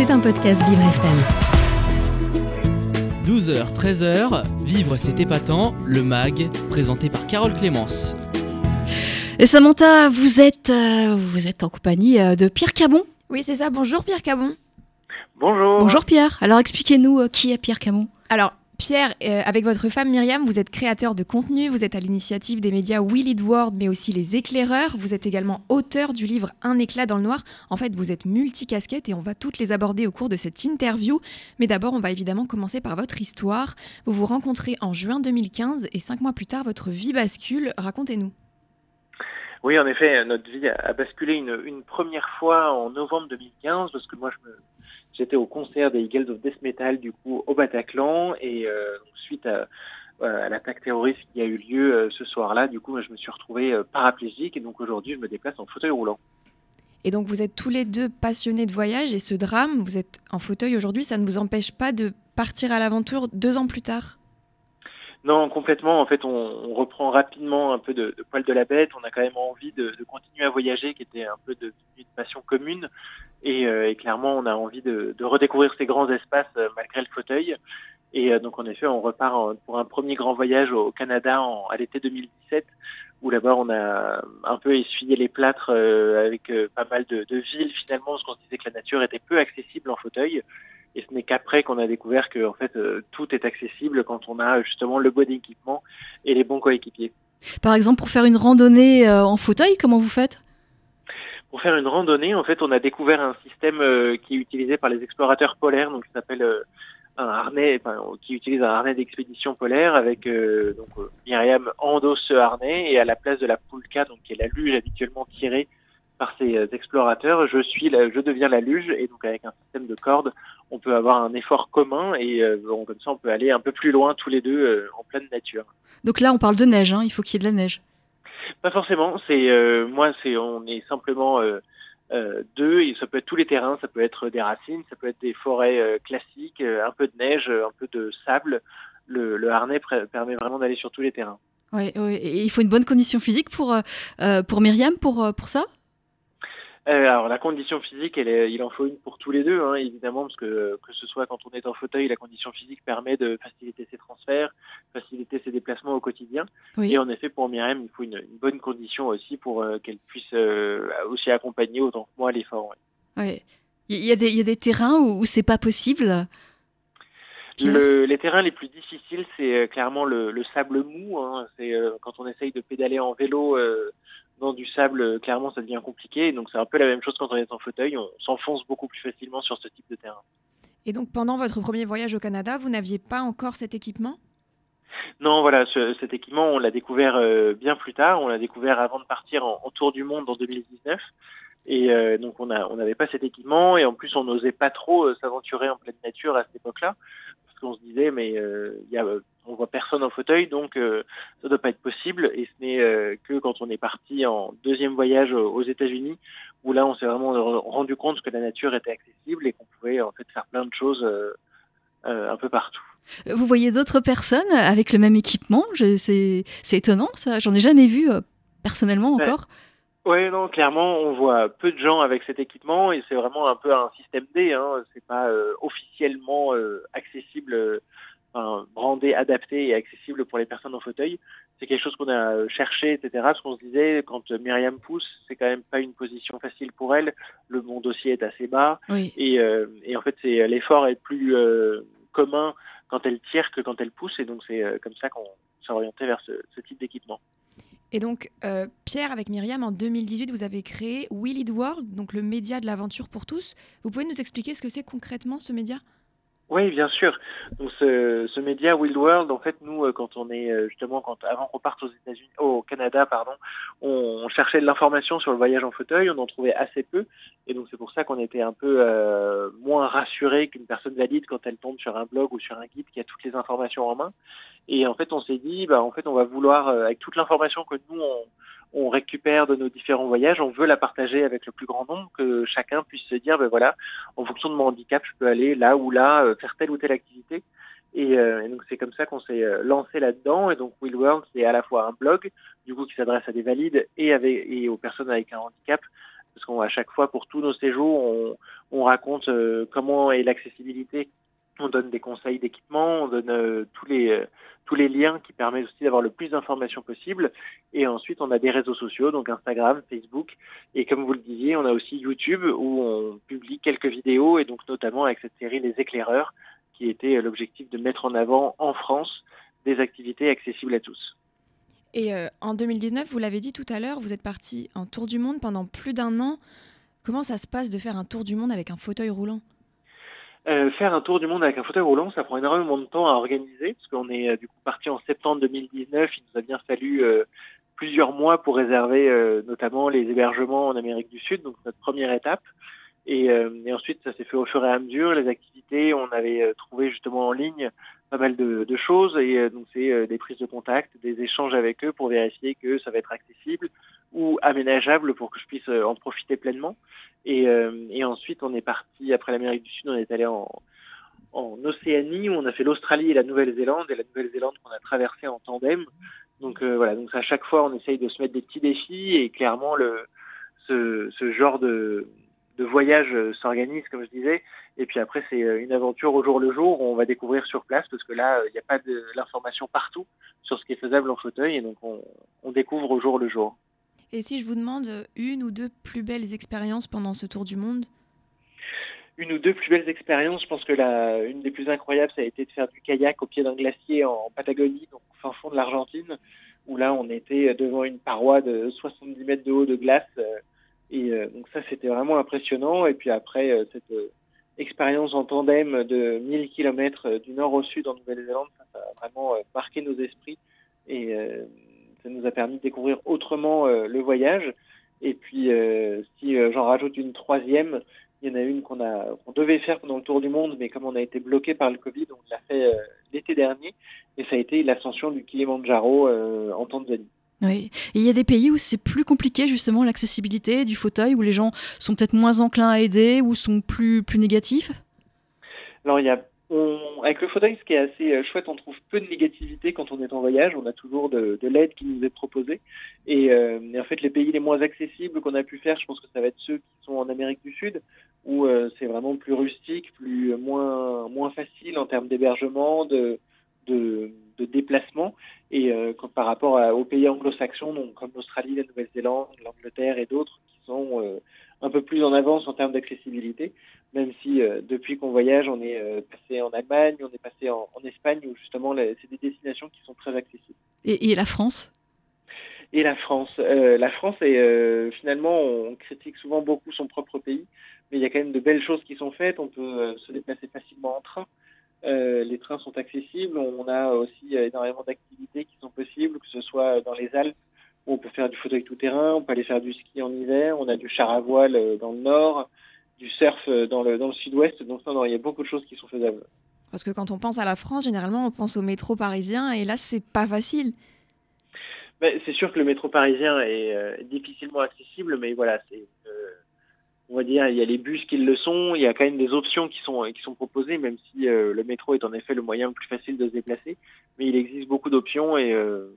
C'est un podcast Vivre FM. 12h, 13h, Vivre c'est épatant, le MAG, présenté par Carole Clémence. Et Samantha, vous êtes, euh, vous êtes en compagnie euh, de Pierre Cabon. Oui, c'est ça. Bonjour Pierre Cabon. Bonjour. Bonjour Pierre. Alors expliquez-nous euh, qui est Pierre Cabon. Alors, Pierre, euh, avec votre femme Myriam, vous êtes créateur de contenu, vous êtes à l'initiative des médias We Lead World, mais aussi Les Éclaireurs. Vous êtes également auteur du livre Un éclat dans le noir. En fait, vous êtes multicasquette et on va toutes les aborder au cours de cette interview. Mais d'abord, on va évidemment commencer par votre histoire. Vous vous rencontrez en juin 2015 et cinq mois plus tard, votre vie bascule. Racontez-nous. Oui, en effet, notre vie a basculé une, une première fois en novembre 2015 parce que moi, je me, j'étais au concert des Eagles of Death Metal du coup au Bataclan et euh, suite à, à l'attaque terroriste qui a eu lieu euh, ce soir-là, du coup, je me suis retrouvé euh, paraplégique et donc aujourd'hui, je me déplace en fauteuil roulant. Et donc vous êtes tous les deux passionnés de voyage et ce drame, vous êtes en fauteuil aujourd'hui, ça ne vous empêche pas de partir à l'aventure deux ans plus tard? Non, complètement. En fait, on, reprend rapidement un peu de, poil de la bête. On a quand même envie de, continuer à voyager, qui était un peu de, une passion commune. Et, euh, clairement, on a envie de, redécouvrir ces grands espaces euh, malgré le fauteuil. Et euh, donc, en effet, on repart en, pour un premier grand voyage au Canada en, à l'été 2017, où là-bas, on a un peu essuyé les plâtres euh, avec pas mal de, de villes, finalement, parce qu'on se disait que la nature était peu accessible en fauteuil. Et ce n'est qu'après qu'on a découvert que en fait euh, tout est accessible quand on a justement le bon équipement et les bons coéquipiers. Par exemple, pour faire une randonnée euh, en fauteuil, comment vous faites? Pour faire une randonnée, en fait, on a découvert un système euh, qui est utilisé par les explorateurs polaires, donc qui s'appelle un harnais, enfin, qui utilise un harnais d'expédition polaire avec donc Myriam endosse ce harnais et à la place de la poulka, donc qui est la luge habituellement tirée par ces explorateurs, je suis, la, je deviens la luge et donc avec un système de cordes, on peut avoir un effort commun et euh, bon, comme ça on peut aller un peu plus loin tous les deux euh, en pleine nature. Donc là on parle de neige, hein, il faut qu'il y ait de la neige. Pas forcément, c'est euh, moi c'est on est simplement deux et ça peut être tous les terrains, ça peut être des racines, ça peut être des forêts classiques, un peu de neige, un peu de sable. Le, le harnais permet vraiment d'aller sur tous les terrains. Oui, ouais. et il faut une bonne condition physique pour pour Myriam pour pour ça? Euh, alors la condition physique, elle est, il en faut une pour tous les deux, hein, évidemment, parce que que ce soit quand on est en fauteuil, la condition physique permet de faciliter ses transferts, faciliter ses déplacements au quotidien. Oui. Et en effet, pour Myriam, il faut une, une bonne condition aussi pour euh, qu'elle puisse euh, aussi accompagner autant que moi l'effort. Ouais. Il y a des, il y a des terrains où, où c'est pas possible? Le, les terrains les plus difficiles, c'est clairement le, le, sable mou. Hein. C'est quand on essaye de pédaler en vélo dans du sable, clairement, ça devient compliqué. Donc c'est un peu la même chose quand on est en fauteuil. On s'enfonce beaucoup plus facilement sur ce type de terrain. Et donc pendant votre premier voyage au Canada, vous n'aviez pas encore cet équipement? Non, voilà, ce, cet équipement, on l'a découvert euh, bien plus tard. On l'a découvert avant de partir en, en, tour du monde en 2019. Et euh, donc on n'avait pas cet équipement et en plus on n'osait pas trop euh, s'aventurer en pleine nature à cette époque-là parce qu'on se disait mais euh, y a, personne en fauteuil donc euh, ça doit pas être possible et ce n'est euh, que quand on est parti en deuxième voyage aux États-Unis où là on s'est vraiment rendu compte que la nature était accessible et qu'on pouvait en fait faire plein de choses euh, un peu partout. Vous voyez d'autres personnes avec le même équipement? C'est étonnant ça, j'en ai jamais vu personnellement encore. Ouais. Oui, non, clairement, on voit peu de gens avec cet équipement et c'est vraiment un peu un système D. Hein. C'est pas euh, officiellement euh, accessible, adapté et accessible pour les personnes en fauteuil. C'est quelque chose qu'on a cherché, etc. Parce qu'on se disait, quand Myriam pousse, c'est quand même pas une position facile pour elle. Le mon dossier est assez bas oui. et, euh, et en fait, c'est l'effort est plus euh, commun quand elle tire que quand elle pousse et donc c'est comme ça qu'on s'est orienté vers ce, ce type d'équipement. Et donc, euh, Pierre, avec Myriam, en 2018, vous avez créé Lead World, donc le média de l'aventure pour tous. Vous pouvez nous expliquer ce que c'est concrètement ce média? Oui, bien sûr. Donc ce, ce média Wild World, en fait, nous, euh, quand on est justement, quand avant qu'on parte aux États-Unis, au Canada, pardon, on, on cherchait de l'information sur le voyage en fauteuil, on en trouvait assez peu, et donc c'est pour ça qu'on était un peu euh, moins rassuré qu'une personne valide quand elle tombe sur un blog ou sur un guide qui a toutes les informations en main. Et en fait, on s'est dit, bah, en fait, on va vouloir, euh, avec toute l'information que nous on on récupère de nos différents voyages, on veut la partager avec le plus grand nombre, que chacun puisse se dire, ben voilà, en fonction de mon handicap, je peux aller là ou là, euh, faire telle ou telle activité. Et, euh, et donc c'est comme ça qu'on s'est lancé là-dedans. Et donc Will World, c'est à la fois un blog, du coup qui s'adresse à des valides et, avec, et aux personnes avec un handicap, parce qu'à chaque fois, pour tous nos séjours, on, on raconte comment est l'accessibilité on donne des conseils d'équipement, on donne tous les tous les liens qui permettent aussi d'avoir le plus d'informations possible. Et ensuite, on a des réseaux sociaux, donc Instagram, Facebook. Et comme vous le disiez, on a aussi YouTube où on publie quelques vidéos et donc notamment avec cette série Les éclaireurs qui était l'objectif de mettre en avant en France des activités accessibles à tous. Et euh, en 2019, vous l'avez dit tout à l'heure, vous êtes parti en tour du monde pendant plus d'un an. Comment ça se passe de faire un tour du monde avec un fauteuil roulant? Euh, faire un tour du monde avec un fauteuil roulant, ça prend énormément de temps à organiser, parce qu'on est euh, du coup parti en septembre 2019. Il nous a bien fallu euh, plusieurs mois pour réserver notamment les hébergements en Amérique du Sud, donc notre première étape. Et, et ensuite, ça s'est fait au fur et à mesure. Les activités, on avait trouvé justement en ligne pas mal de, de choses, et donc c'est des prises de contact, des échanges avec eux pour vérifier que ça va être accessible ou aménageable pour que je puisse en profiter pleinement. Et, euh, et ensuite, on est parti, après l'Amérique du Sud, on est allé en, en Océanie, où on a fait l'Australie et la Nouvelle-Zélande, et la Nouvelle-Zélande qu'on a traversé en tandem. Donc euh, voilà, donc à chaque fois, on essaye de se mettre des petits défis, et clairement, le, ce, ce genre de, de voyage s'organise, comme je disais. Et puis après, c'est une aventure au jour le jour. On va découvrir sur place parce que là, il n'y a pas de l'information partout sur ce qui est faisable en fauteuil. Et donc, on, on découvre au jour le jour. Et si je vous demande une ou deux plus belles expériences pendant ce tour du monde? Une ou deux plus belles expériences. Je pense que la, une des plus incroyables, ça a été de faire du kayak au pied d'un glacier en Patagonie, donc au fin fond de l'Argentine, où là, on était devant une paroi de 70 mètres de haut de glace. Euh, et euh, donc ça, c'était vraiment impressionnant. Et puis après, euh, cette expérience en tandem de 1000 km du nord au sud en Nouvelle-Zélande, ça, ça, a vraiment marqué nos esprits. Et ça nous a permis de découvrir autrement euh, le voyage. Et puis, euh, si euh, j'en rajoute une troisième, il y en a une qu'on a qu'on devait faire pendant le tour du monde, mais comme on a été bloqué par le Covid, on l'a fait l'été dernier, et ça a été l'ascension du Kilimanjaro en Tanzanie. Oui, et il y a des pays où c'est plus compliqué justement l'accessibilité du fauteuil, où les gens sont peut-être moins enclins à aider, ou sont plus plus négatifs? Alors il y a on, avec le fauteuil, ce qui est assez euh, chouette, on trouve peu de négativité quand on est en voyage. On a toujours de, de l'aide qui nous est proposée. Et, euh, en fait, les pays les moins accessibles qu'on a pu faire, je pense que ça va être ceux qui sont en Amérique du Sud, où euh, c'est vraiment plus rustique, plus moins moins facile en termes d'hébergement, de, de, de déplacement. Et euh, quand, par rapport à, aux pays anglo-saxons, donc comme l'Australie, la Nouvelle-Zélande, l'Angleterre et d'autres, qui sont euh, un peu plus en avance en termes d'accessibilité même si euh, depuis qu'on voyage, on est euh, passé en Allemagne, on est passé en, en Espagne, où justement c'est des destinations qui sont très accessibles. Et, et la France? Et la France, euh, la France est finalement, on critique souvent beaucoup son propre pays, mais il y a quand même de belles choses qui sont faites. On peut se déplacer facilement en train. Les trains sont accessibles. On a aussi énormément d'activités qui sont possibles, que ce soit dans les Alpes où on peut faire du fauteuil tout terrain, on peut aller faire du ski en hiver. On a du char à voile dans le nord du surf euh, dans le, dans le sud-ouest. Donc non, non, il y a beaucoup de choses qui sont faisables. Parce que quand on pense à la France, généralement, on pense au métro parisien, et là, c'est pas facile. Ben, c'est sûr que le métro parisien est euh, difficilement accessible, mais voilà, c'est, euh, on va dire, il y a les bus qui le sont, il y a quand même des options qui sont qui sont proposées, même si euh, le métro est en effet le moyen le plus facile de se déplacer, mais il existe beaucoup d'options et euh,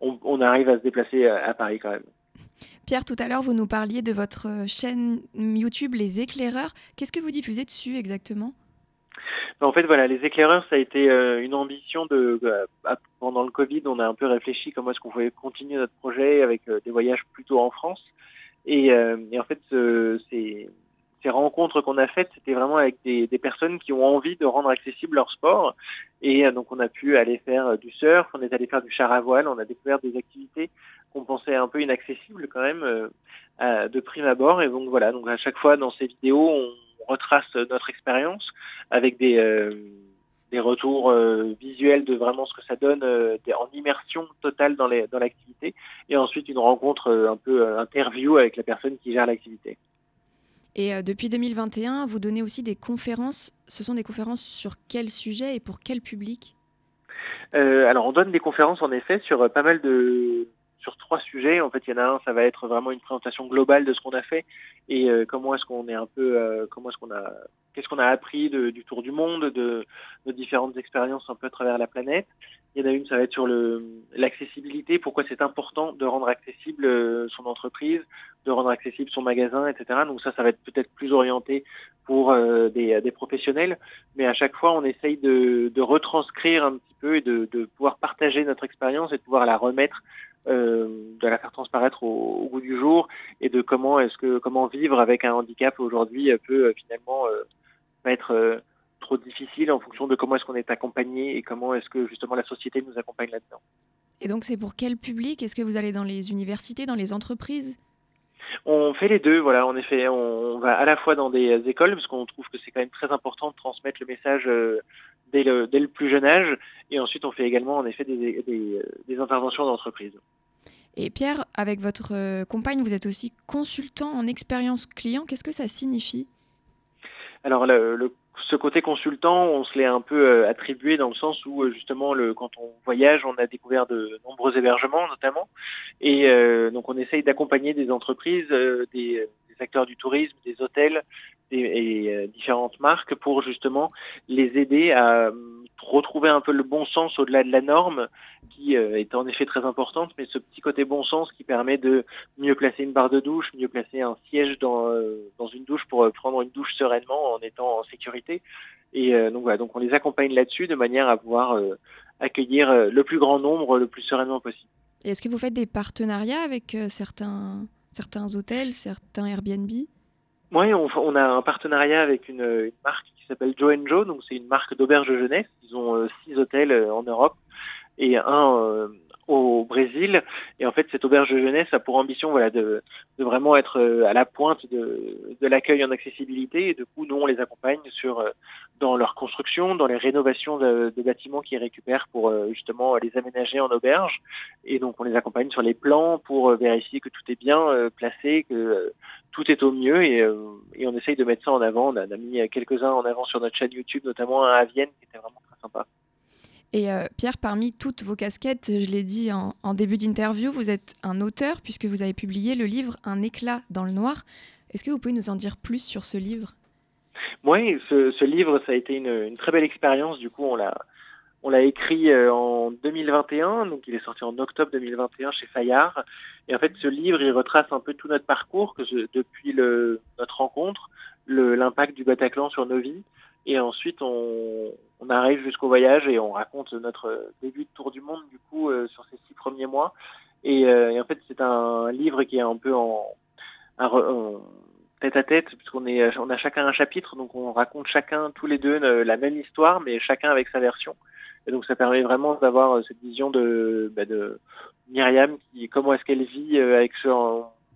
on, on, arrive à se déplacer à, à Paris quand même. Pierre, tout à l'heure, vous nous parliez de votre chaîne YouTube Les Éclaireurs. Qu'est-ce que vous diffusez dessus exactement? En fait, voilà, les éclaireurs, ça a été euh, une ambition de. Euh, pendant le Covid, on a un peu réfléchi comment est-ce qu'on pouvait continuer notre projet avec euh, des voyages plutôt en France. Et, euh, et en fait, c'est ces rencontres qu'on a faites, c'était vraiment avec des, des, personnes qui ont envie de rendre accessible leur sport. Et donc, on a pu aller faire du surf, on est allé faire du char à voile, on a découvert des activités qu'on pensait un peu inaccessibles quand même euh, de prime abord. Et donc, voilà, donc à chaque fois dans ces vidéos, on retrace notre expérience avec des, euh, des retours euh, visuels de vraiment ce que ça donne euh, en immersion totale dans l'activité dans et ensuite une rencontre euh, un peu interview avec la personne qui gère l'activité. Et depuis 2021, vous donnez aussi des conférences. Ce sont des conférences sur quel sujet et pour quel public? Alors, on donne des conférences en effet sur pas mal de sur trois sujets. En fait, il y en a un, ça va être vraiment une présentation globale de ce qu'on a fait et comment est-ce qu'on est un peu, comment est-ce qu'on a, qu'est-ce qu'on a appris de, du tour du monde, de nos différentes expériences un peu à travers la planète. Il y en a une, ça va être sur l'accessibilité, pourquoi c'est important de rendre accessible son entreprise, de rendre accessible son magasin, etc. Donc ça, ça va être peut-être plus orienté pour des, des professionnels, mais à chaque fois, on essaye de, de retranscrire un petit peu et de, de pouvoir partager notre expérience et de pouvoir la remettre, euh, de la faire transparaître au, au, goût du jour et de comment est-ce que comment vivre avec un handicap aujourd'hui peut euh, finalement euh, pas être euh, trop difficile en fonction de comment est-ce qu'on est accompagné et comment est-ce que justement la société nous accompagne là-dedans. Et donc c'est pour quel public? Est-ce que vous allez dans les universités, dans les entreprises? On fait les deux, voilà. En effet, on va à la fois dans des écoles parce qu'on trouve que c'est quand même très important de transmettre le message euh, dès le, dès le plus jeune âge, et ensuite on fait également en effet des, des, des interventions d'entreprise. Et Pierre, avec votre euh, compagne, vous êtes aussi consultant en expérience client. Qu'est-ce que ça signifie? Alors le, le ce côté consultant, on se l'est un peu euh, attribué dans le sens où euh, justement, le, quand on voyage, on a découvert de nombreux hébergements notamment, et euh, donc on essaye d'accompagner des entreprises, des, des, acteurs du tourisme, des hôtels et différentes marques pour justement les aider à retrouver un peu le bon sens au-delà de la norme, qui euh, est en effet très importante, mais ce petit côté bon sens qui permet de mieux placer une barre de douche, mieux placer un siège dans, euh, dans une douche pour euh, prendre une douche sereinement en étant en sécurité. Et donc voilà, donc on les accompagne là-dessus de manière à pouvoir accueillir le plus grand nombre le plus sereinement possible. Est-ce que vous faites des partenariats avec certains, certains hôtels, certains Airbnb? Oui, on, on, a un partenariat avec une, une marque qui s'appelle Joe Joe, donc c'est une marque d'auberge jeunesse. Ils ont euh, six hôtels euh, en Europe et un euh, au Brésil. Et en fait, cette auberge de jeunesse a pour ambition voilà, de, de vraiment être à la pointe de, de l'accueil en accessibilité. Et du coup, nous, on les accompagne sur, dans leur construction, dans les rénovations de, de bâtiments qu'ils récupèrent pour justement les aménager en auberge. Et donc, on les accompagne sur les plans pour vérifier que tout est bien placé, que tout est au mieux et, et, on essaye de mettre ça en avant. On a, mis quelques-uns en avant sur notre chaîne YouTube, notamment un à Vienne qui était vraiment très sympa. Et euh, Pierre, parmi toutes vos casquettes, je l'ai dit en, début d'interview, vous êtes un auteur puisque vous avez publié le livre Un éclat dans le noir. Est-ce que vous pouvez nous en dire plus sur ce livre? Oui, ce, livre, ça a été une, très belle expérience. Du coup, on l'a, on l'a écrit euh, en 2021, donc il est sorti en octobre 2021 chez Fayard. Et en fait, ce livre, il retrace un peu tout notre parcours depuis notre rencontre, l'impact du Bataclan sur nos vies. Et ensuite, on, on arrive jusqu'au voyage et on raconte notre début de tour du monde, du coup, euh, sur ces six premiers mois. Et, euh, et en fait, c'est un livre qui est un peu en, en, tête à tête, puisqu'on est, on a chacun un chapitre, donc on raconte chacun, tous les deux, la même histoire, mais chacun avec sa version. Et donc ça permet vraiment d'avoir euh, cette vision de, bah, de Myriam, qui, comment est-ce qu'elle vit euh, avec ce,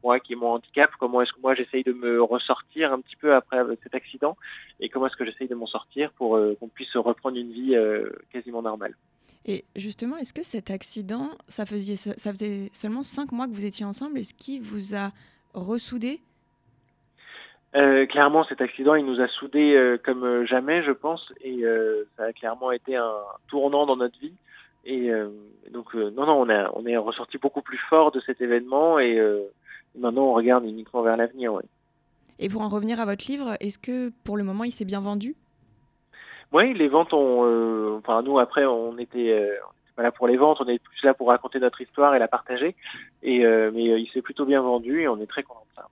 moi qui est mon handicap, comment est-ce que moi j'essaye de me ressortir un petit peu après cet accident, et comment est-ce que j'essaye de m'en sortir pour euh, qu'on puisse reprendre une vie euh, quasiment normale. Et justement, est-ce que cet accident, ça faisait, ça faisait seulement cinq mois que vous étiez ensemble, est-ce qu'il vous a ressoudé? Euh, clairement, cet accident, il nous a soudés euh, comme jamais, je pense, et euh, ça a clairement été un tournant dans notre vie. Et donc, non, non, on, a, on est ressorti beaucoup plus fort de cet événement, et maintenant, on regarde uniquement vers l'avenir. Ouais. Et pour en revenir à votre livre, est-ce que pour le moment, il s'est bien vendu? Oui, les ventes ont. enfin, nous, après, on était. on pas là pour les ventes, on est plus là pour raconter notre histoire et la partager. Et, mais il s'est plutôt bien vendu, et on est très content de ça.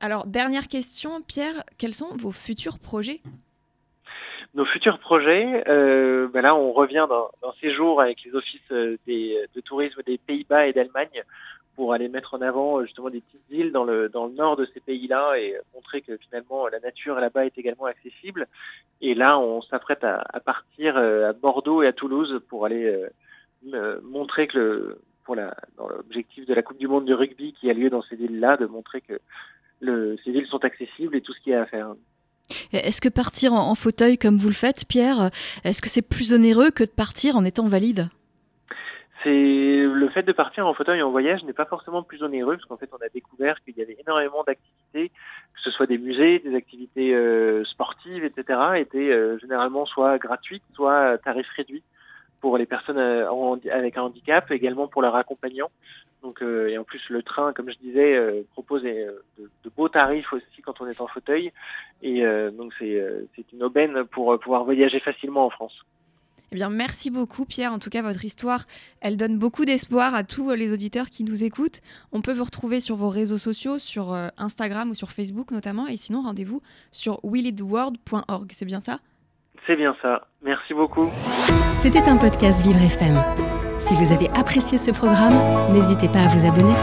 Alors, dernière question, Pierre, quels sont vos futurs projets? Nos futurs projets, euh, ben là, on revient dans, dans ces jours avec les offices des, de tourisme des Pays-Bas et d'Allemagne pour aller mettre en avant justement des petites îles dans le, dans le nord de ces pays-là et montrer que finalement la nature là-bas est également accessible. Et là, on s'apprête à, partir à Bordeaux et à Toulouse pour aller euh, montrer que pour dans l'objectif de la Coupe du Monde du rugby qui a lieu dans ces îles-là, de montrer que ces villes sont accessibles et tout ce qu'il y a à faire. Est-ce que partir en, en, fauteuil comme vous le faites, Pierre, est-ce que c'est plus onéreux que de partir en étant valide? C'est le fait de partir en fauteuil en voyage n'est pas forcément plus onéreux parce qu'en fait on a découvert qu'il y avait énormément d'activités, que ce soit des musées, des activités euh, sportives, etc., étaient euh, généralement soit gratuites, soit à tarif réduit pour les personnes euh, avec un handicap, également pour leurs accompagnants. Donc, et en plus, le train, comme je disais, propose de, de, beaux tarifs aussi quand on est en fauteuil. Et donc, c'est une aubaine pour pouvoir voyager facilement en France. Eh bien, merci beaucoup, Pierre. En tout cas, votre histoire, elle donne beaucoup d'espoir à tous les auditeurs qui nous écoutent. On peut vous retrouver sur vos réseaux sociaux, sur euh, Instagram ou sur Facebook notamment. Et sinon, rendez-vous sur willitworld.org. C'est bien ça? C'est bien ça. Merci beaucoup. C'était un podcast Vivre FM. Si vous avez apprécié ce programme, n'hésitez pas à vous abonner.